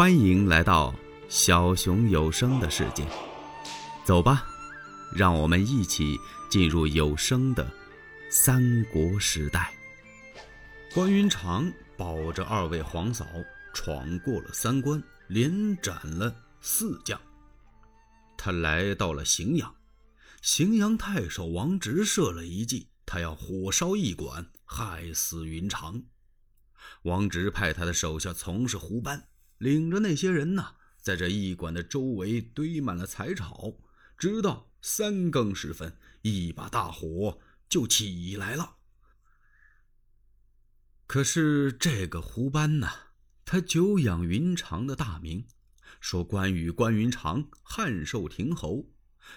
欢迎来到小熊有声的世界，走吧，让我们一起进入有声的三国时代。关云长保着二位皇嫂，闯过了三关，连斩了四将。他来到了荥阳，荥阳太守王直设了一计，他要火烧驿馆，害死云长。王直派他的手下从事胡班。领着那些人呢，在这驿馆的周围堆满了柴草，直到三更时分，一把大火就起来了。可是这个胡班呢，他久仰云长的大名，说关羽关云长汉寿亭侯，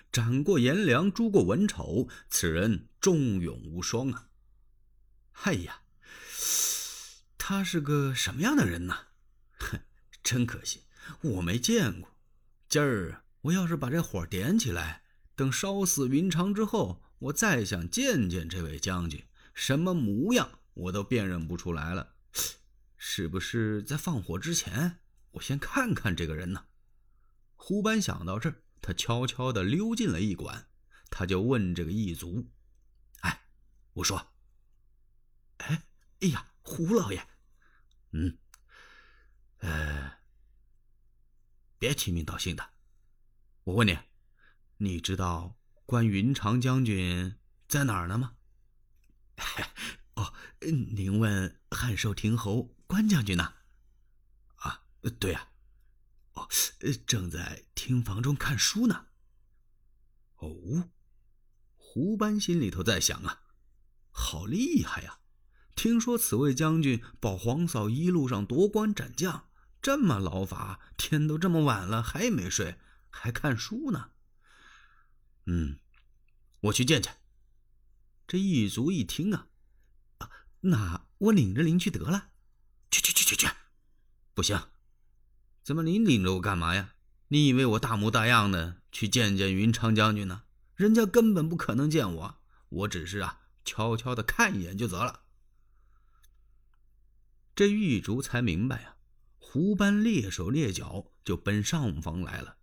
斩过颜良，诛过文丑，此人忠勇无双啊！哎呀，他是个什么样的人呢？哼！真可惜，我没见过。今儿我要是把这火点起来，等烧死云长之后，我再想见见这位将军，什么模样我都辨认不出来了。是不是在放火之前，我先看看这个人呢？胡班想到这儿，他悄悄地溜进了驿馆，他就问这个驿卒：“哎，我说，哎，哎呀，胡老爷，嗯。”呃，别提名道姓的。我问你，你知道关云长将军在哪儿呢吗？哦，您问汉寿亭侯关将军呢？啊，对呀。哦，正在厅房中看书呢。哦，胡班心里头在想啊，好厉害呀！听说此位将军保皇嫂一路上夺关斩将。这么劳乏，天都这么晚了还没睡，还看书呢。嗯，我去见见。这一族一听啊，啊，那我领着您去得了。去去去去去，不行，怎么您领着我干嘛呀？你以为我大模大样的去见见云长将军呢？人家根本不可能见我，我只是啊，悄悄的看一眼就得了。这玉竹才明白呀。胡班蹑手蹑脚就奔上房来了。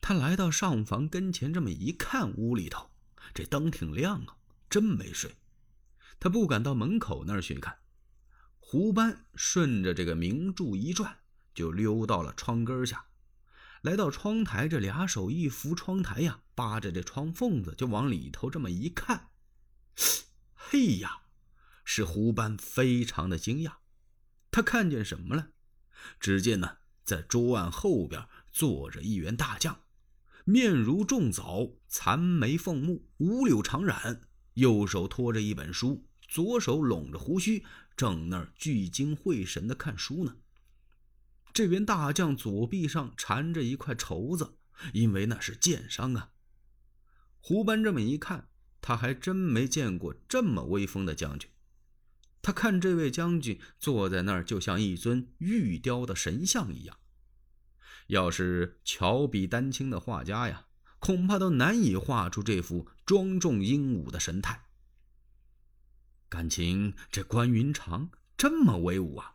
他来到上房跟前，这么一看，屋里头这灯挺亮啊，真没睡。他不敢到门口那儿去看。胡班顺着这个明柱一转，就溜到了窗根下，来到窗台，这俩手一扶窗台呀，扒着这窗缝子就往里头这么一看。嘿呀，是胡班非常的惊讶，他看见什么了？只见呢，在桌案后边坐着一员大将，面如重枣，残眉凤目，五柳长髯，右手托着一本书，左手拢着胡须，正那儿聚精会神的看书呢。这员大将左臂上缠着一块绸子，因为那是箭伤啊。胡班这么一看，他还真没见过这么威风的将军。他看这位将军坐在那儿，就像一尊玉雕的神像一样。要是巧笔丹青的画家呀，恐怕都难以画出这幅庄重英武的神态。感情这关云长这么威武啊？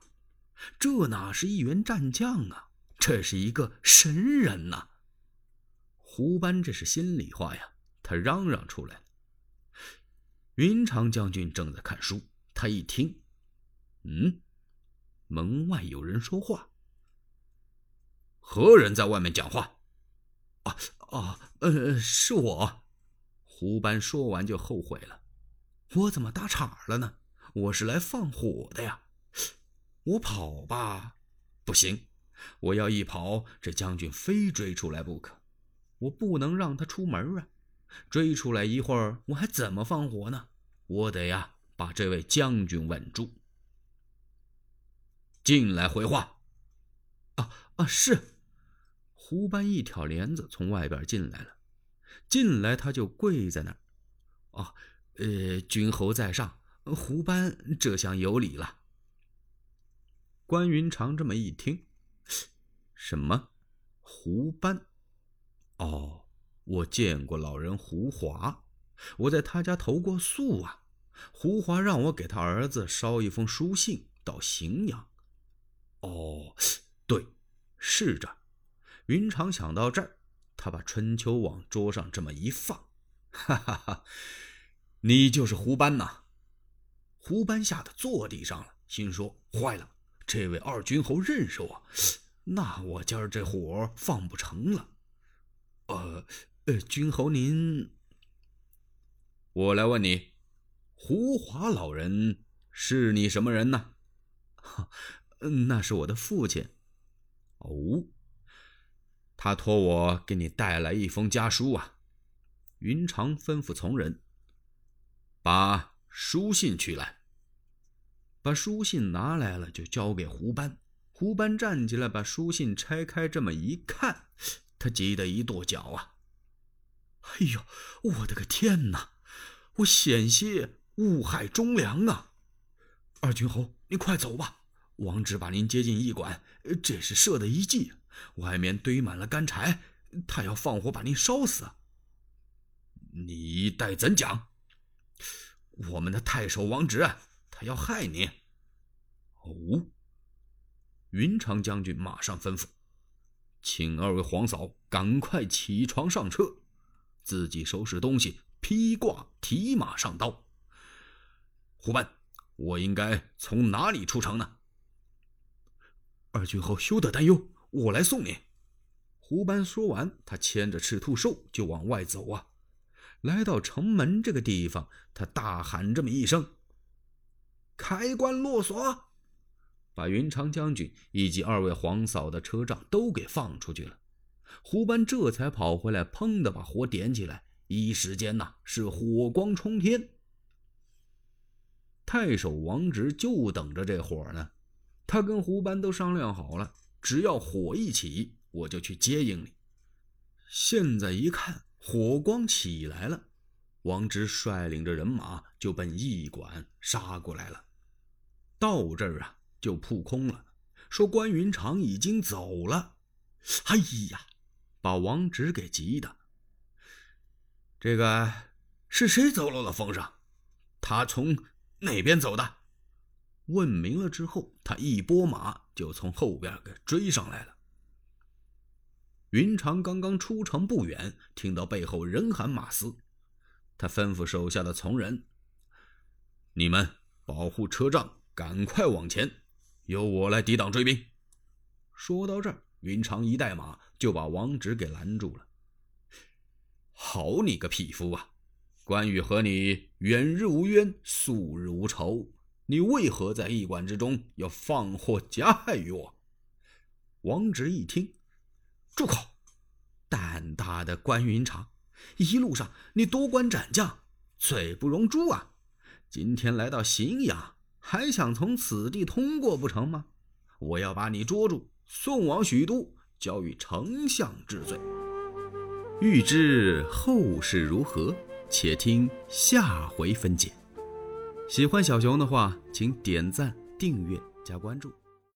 这哪是一员战将啊？这是一个神人呐！胡班这是心里话呀，他嚷嚷出来了。云长将军正在看书。他一听，嗯，门外有人说话。何人在外面讲话？啊啊，呃，是我。胡班说完就后悔了，我怎么打岔了呢？我是来放火的呀。我跑吧，不行，我要一跑，这将军非追出来不可。我不能让他出门啊，追出来一会儿，我还怎么放火呢？我得呀。把这位将军稳住，进来回话。啊啊，是。胡班一挑帘子从外边进来了，进来他就跪在那儿。啊，呃，君侯在上，胡班这厢有礼了。关云长这么一听，什么？胡班？哦，我见过老人胡华，我在他家投过宿啊。胡华让我给他儿子捎一封书信到荥阳。哦，对，是这。云长想到这儿，他把春秋往桌上这么一放，哈哈哈！你就是胡班呐！胡班吓得坐地上了，心说：坏了，这位二军侯认识我，那我今儿这火放不成了。呃呃，君侯您，我来问你，胡华老人是你什么人呢？哈，那是我的父亲。哦。他托我给你带来一封家书啊，云长吩咐从人把书信取来。把书信拿来了，就交给胡班。胡班站起来，把书信拆开，这么一看，他急得一跺脚啊！哎呦，我的个天哪！我险些误害忠良啊！二军侯，你快走吧，王直把您接进驿馆，这是设的一计。外面堆满了干柴，他要放火把您烧死。你待怎讲？我们的太守王直，他要害你。哦，云长将军马上吩咐，请二位皇嫂赶快起床上车，自己收拾东西，披挂提马上刀。胡班，我应该从哪里出城呢？二军侯休得担忧。我来送你。胡班说完，他牵着赤兔兽就往外走啊。来到城门这个地方，他大喊这么一声：“开关落锁！”把云长将军以及二位皇嫂的车仗都给放出去了。胡班这才跑回来，砰的把火点起来，一时间呐是火光冲天。太守王直就等着这火呢，他跟胡班都商量好了。只要火一起，我就去接应你。现在一看，火光起来了，王直率领着人马就奔驿馆杀过来了。到这儿啊，就扑空了，说关云长已经走了。哎呀，把王直给急的。这个是谁走漏了风声？他从哪边走的？问明了之后，他一拨马就从后边给追上来了。云长刚刚出城不远，听到背后人喊马嘶，他吩咐手下的从人：“你们保护车仗，赶快往前，由我来抵挡追兵。”说到这儿，云长一带马就把王直给拦住了。“好你个匹夫啊！关羽和你远日无冤，素日无仇。”你为何在驿馆之中要放火加害于我？王直一听，住口！胆大的关云长，一路上你夺关斩将，罪不容诛啊！今天来到荥阳，还想从此地通过不成吗？我要把你捉住，送往许都，交与丞相治罪。欲知后事如何，且听下回分解。喜欢小熊的话，请点赞、订阅、加关注。